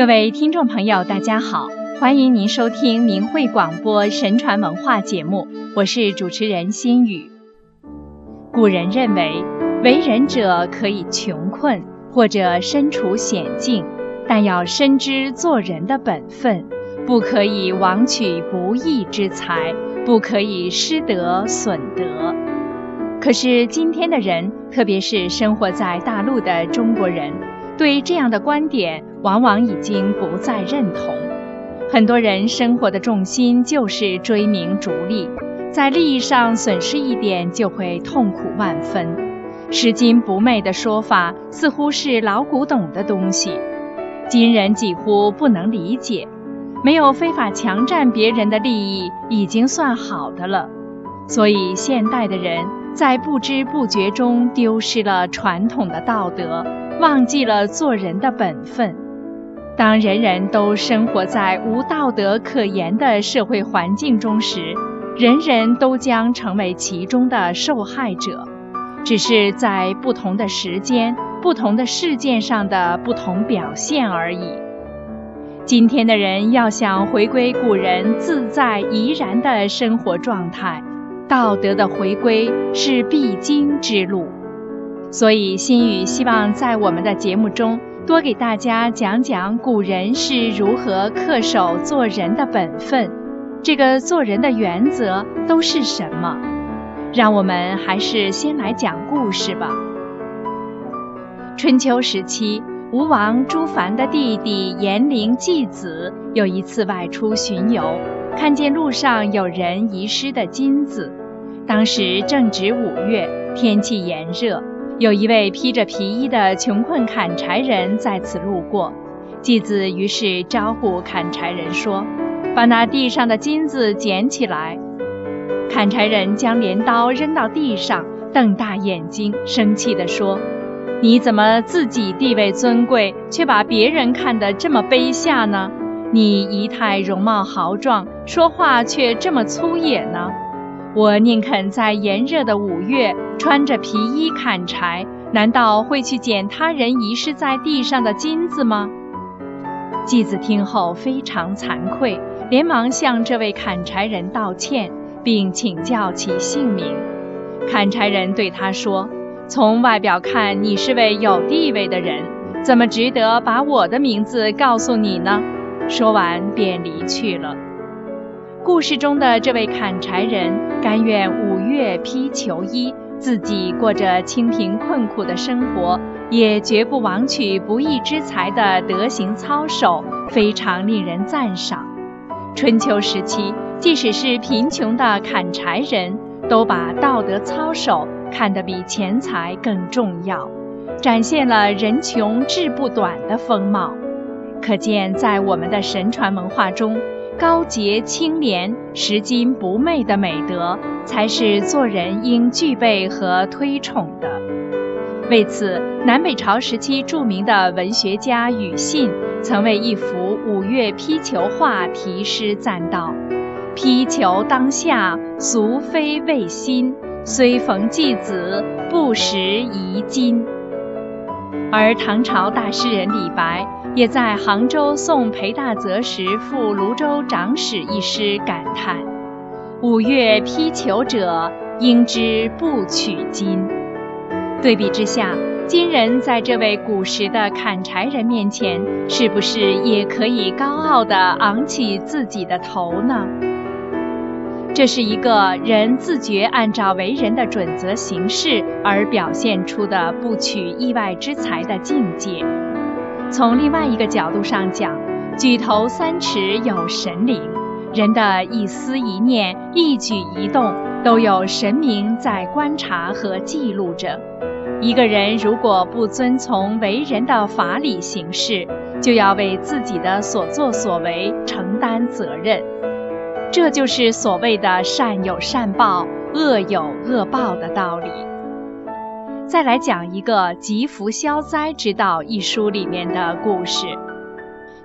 各位听众朋友，大家好，欢迎您收听明慧广播神传文化节目，我是主持人心雨。古人认为，为人者可以穷困或者身处险境，但要深知做人的本分，不可以枉取不义之财，不可以失德损德。可是今天的人，特别是生活在大陆的中国人，对这样的观点往往已经不再认同。很多人生活的重心就是追名逐利，在利益上损失一点就会痛苦万分。拾金不昧的说法似乎是老古董的东西，今人几乎不能理解。没有非法强占别人的利益，已经算好的了。所以现代的人。在不知不觉中丢失了传统的道德，忘记了做人的本分。当人人都生活在无道德可言的社会环境中时，人人都将成为其中的受害者，只是在不同的时间、不同的事件上的不同表现而已。今天的人要想回归古人自在怡然的生活状态。道德的回归是必经之路，所以心语希望在我们的节目中多给大家讲讲古人是如何恪守做人的本分，这个做人的原则都是什么。让我们还是先来讲故事吧。春秋时期，吴王朱凡的弟弟颜陵季子有一次外出巡游，看见路上有人遗失的金子。当时正值五月，天气炎热，有一位披着皮衣的穷困砍柴人在此路过。继子于是招呼砍柴人说：“把那地上的金子捡起来。”砍柴人将镰刀扔到地上，瞪大眼睛，生气地说：“你怎么自己地位尊贵，却把别人看得这么卑下呢？你仪态容貌豪壮，说话却这么粗野呢？”我宁肯在炎热的五月穿着皮衣砍柴，难道会去捡他人遗失在地上的金子吗？继子听后非常惭愧，连忙向这位砍柴人道歉，并请教其姓名。砍柴人对他说：“从外表看，你是位有地位的人，怎么值得把我的名字告诉你呢？”说完便离去了。故事中的这位砍柴人，甘愿五月披裘衣，自己过着清贫困苦的生活，也绝不枉取不义之财的德行操守，非常令人赞赏。春秋时期，即使是贫穷的砍柴人，都把道德操守看得比钱财更重要，展现了人穷志不短的风貌。可见，在我们的神传文化中。高洁清廉、拾金不昧的美德，才是做人应具备和推崇的。为此，南北朝时期著名的文学家庾信曾为一幅五月披裘画题诗赞道：“披裘当下，俗非味心；虽逢季子，不识遗金。”而唐朝大诗人李白。也在杭州送裴大泽时赴泸州长史一诗感叹：“五月披裘者，应知不取金。”对比之下，今人在这位古时的砍柴人面前，是不是也可以高傲地昂起自己的头呢？这是一个人自觉按照为人的准则行事而表现出的不取意外之财的境界。从另外一个角度上讲，举头三尺有神灵，人的一思一念、一举一动都有神明在观察和记录着。一个人如果不遵从为人的法理行事，就要为自己的所作所为承担责任。这就是所谓的善有善报、恶有恶报的道理。再来讲一个《吉福消灾之道》一书里面的故事。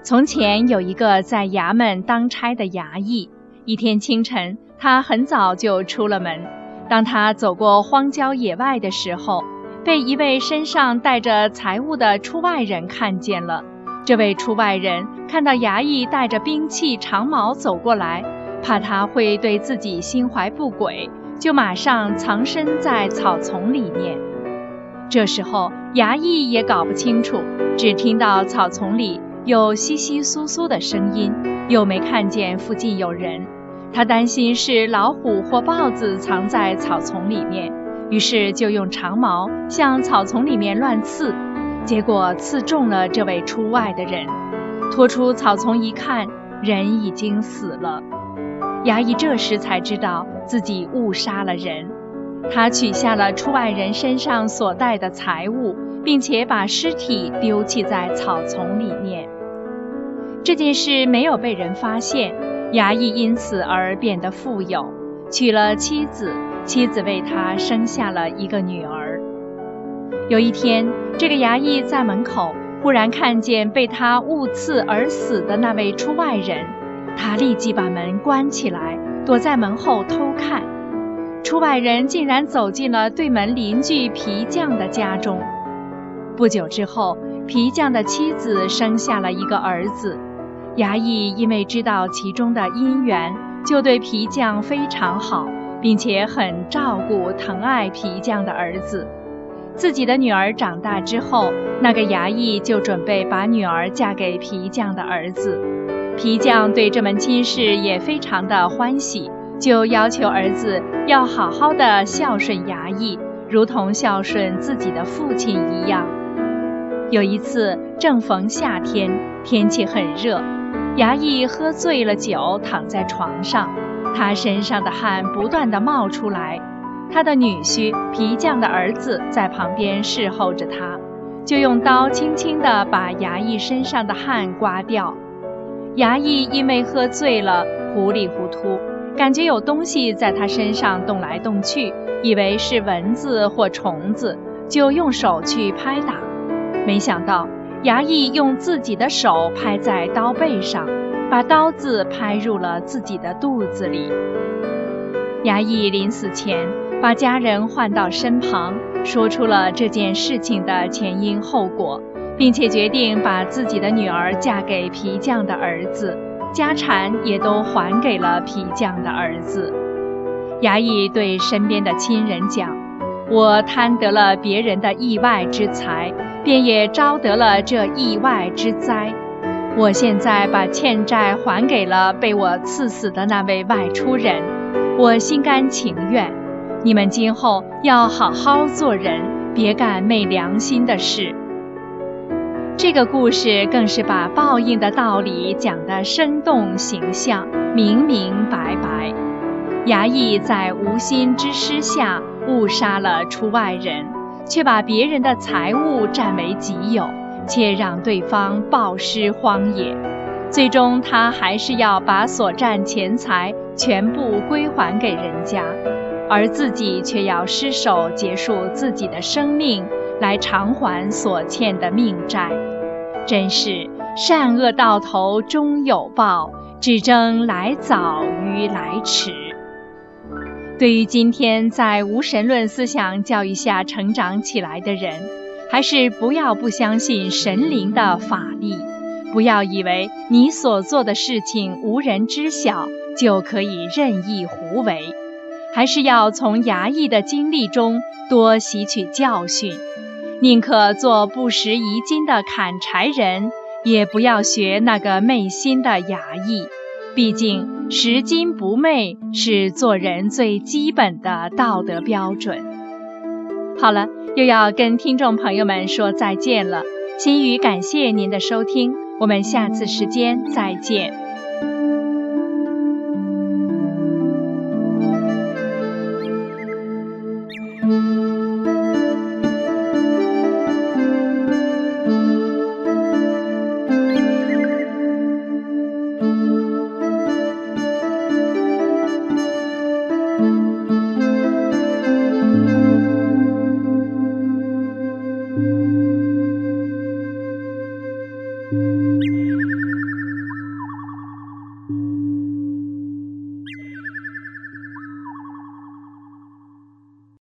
从前有一个在衙门当差的衙役，一天清晨，他很早就出了门。当他走过荒郊野外的时候，被一位身上带着财物的出外人看见了，这位出外人看到衙役带着兵器长矛走过来，怕他会对自己心怀不轨，就马上藏身在草丛里面。这时候，衙役也搞不清楚，只听到草丛里有窸窸窣窣的声音，又没看见附近有人。他担心是老虎或豹子藏在草丛里面，于是就用长矛向草丛里面乱刺，结果刺中了这位出外的人。拖出草丛一看，人已经死了。衙役这时才知道自己误杀了人。他取下了出外人身上所带的财物，并且把尸体丢弃在草丛里面。这件事没有被人发现，衙役因此而变得富有，娶了妻子，妻子为他生下了一个女儿。有一天，这个衙役在门口忽然看见被他误刺而死的那位出外人，他立即把门关起来，躲在门后偷看。出外人竟然走进了对门邻居皮匠的家中。不久之后，皮匠的妻子生下了一个儿子。衙役因为知道其中的因缘，就对皮匠非常好，并且很照顾疼爱皮匠的儿子。自己的女儿长大之后，那个衙役就准备把女儿嫁给皮匠的儿子。皮匠对这门亲事也非常的欢喜。就要求儿子要好好的孝顺衙役，如同孝顺自己的父亲一样。有一次正逢夏天，天气很热，衙役喝醉了酒，躺在床上，他身上的汗不断的冒出来。他的女婿皮匠的儿子在旁边侍候着他，就用刀轻轻地把衙役身上的汗刮掉。衙役因为喝醉了，糊里糊涂。感觉有东西在他身上动来动去，以为是蚊子或虫子，就用手去拍打。没想到衙役用自己的手拍在刀背上，把刀子拍入了自己的肚子里。衙役临死前把家人唤到身旁，说出了这件事情的前因后果，并且决定把自己的女儿嫁给皮匠的儿子。家产也都还给了皮匠的儿子。衙役对身边的亲人讲：“我贪得了别人的意外之财，便也招得了这意外之灾。我现在把欠债还给了被我刺死的那位外出人，我心甘情愿。你们今后要好好做人，别干昧良心的事。”这个故事更是把报应的道理讲得生动形象、明明白白。衙役在无心之失下误杀了出外人，却把别人的财物占为己有，且让对方暴尸荒野。最终，他还是要把所占钱财全部归还给人家，而自己却要失手结束自己的生命。来偿还所欠的命债，真是善恶到头终有报，只争来早与来迟。对于今天在无神论思想教育下成长起来的人，还是不要不相信神灵的法力，不要以为你所做的事情无人知晓就可以任意胡为，还是要从衙役的经历中多吸取教训。宁可做不食一斤的砍柴人，也不要学那个昧心的衙役。毕竟拾金不昧是做人最基本的道德标准。好了，又要跟听众朋友们说再见了。心语感谢您的收听，我们下次时间再见。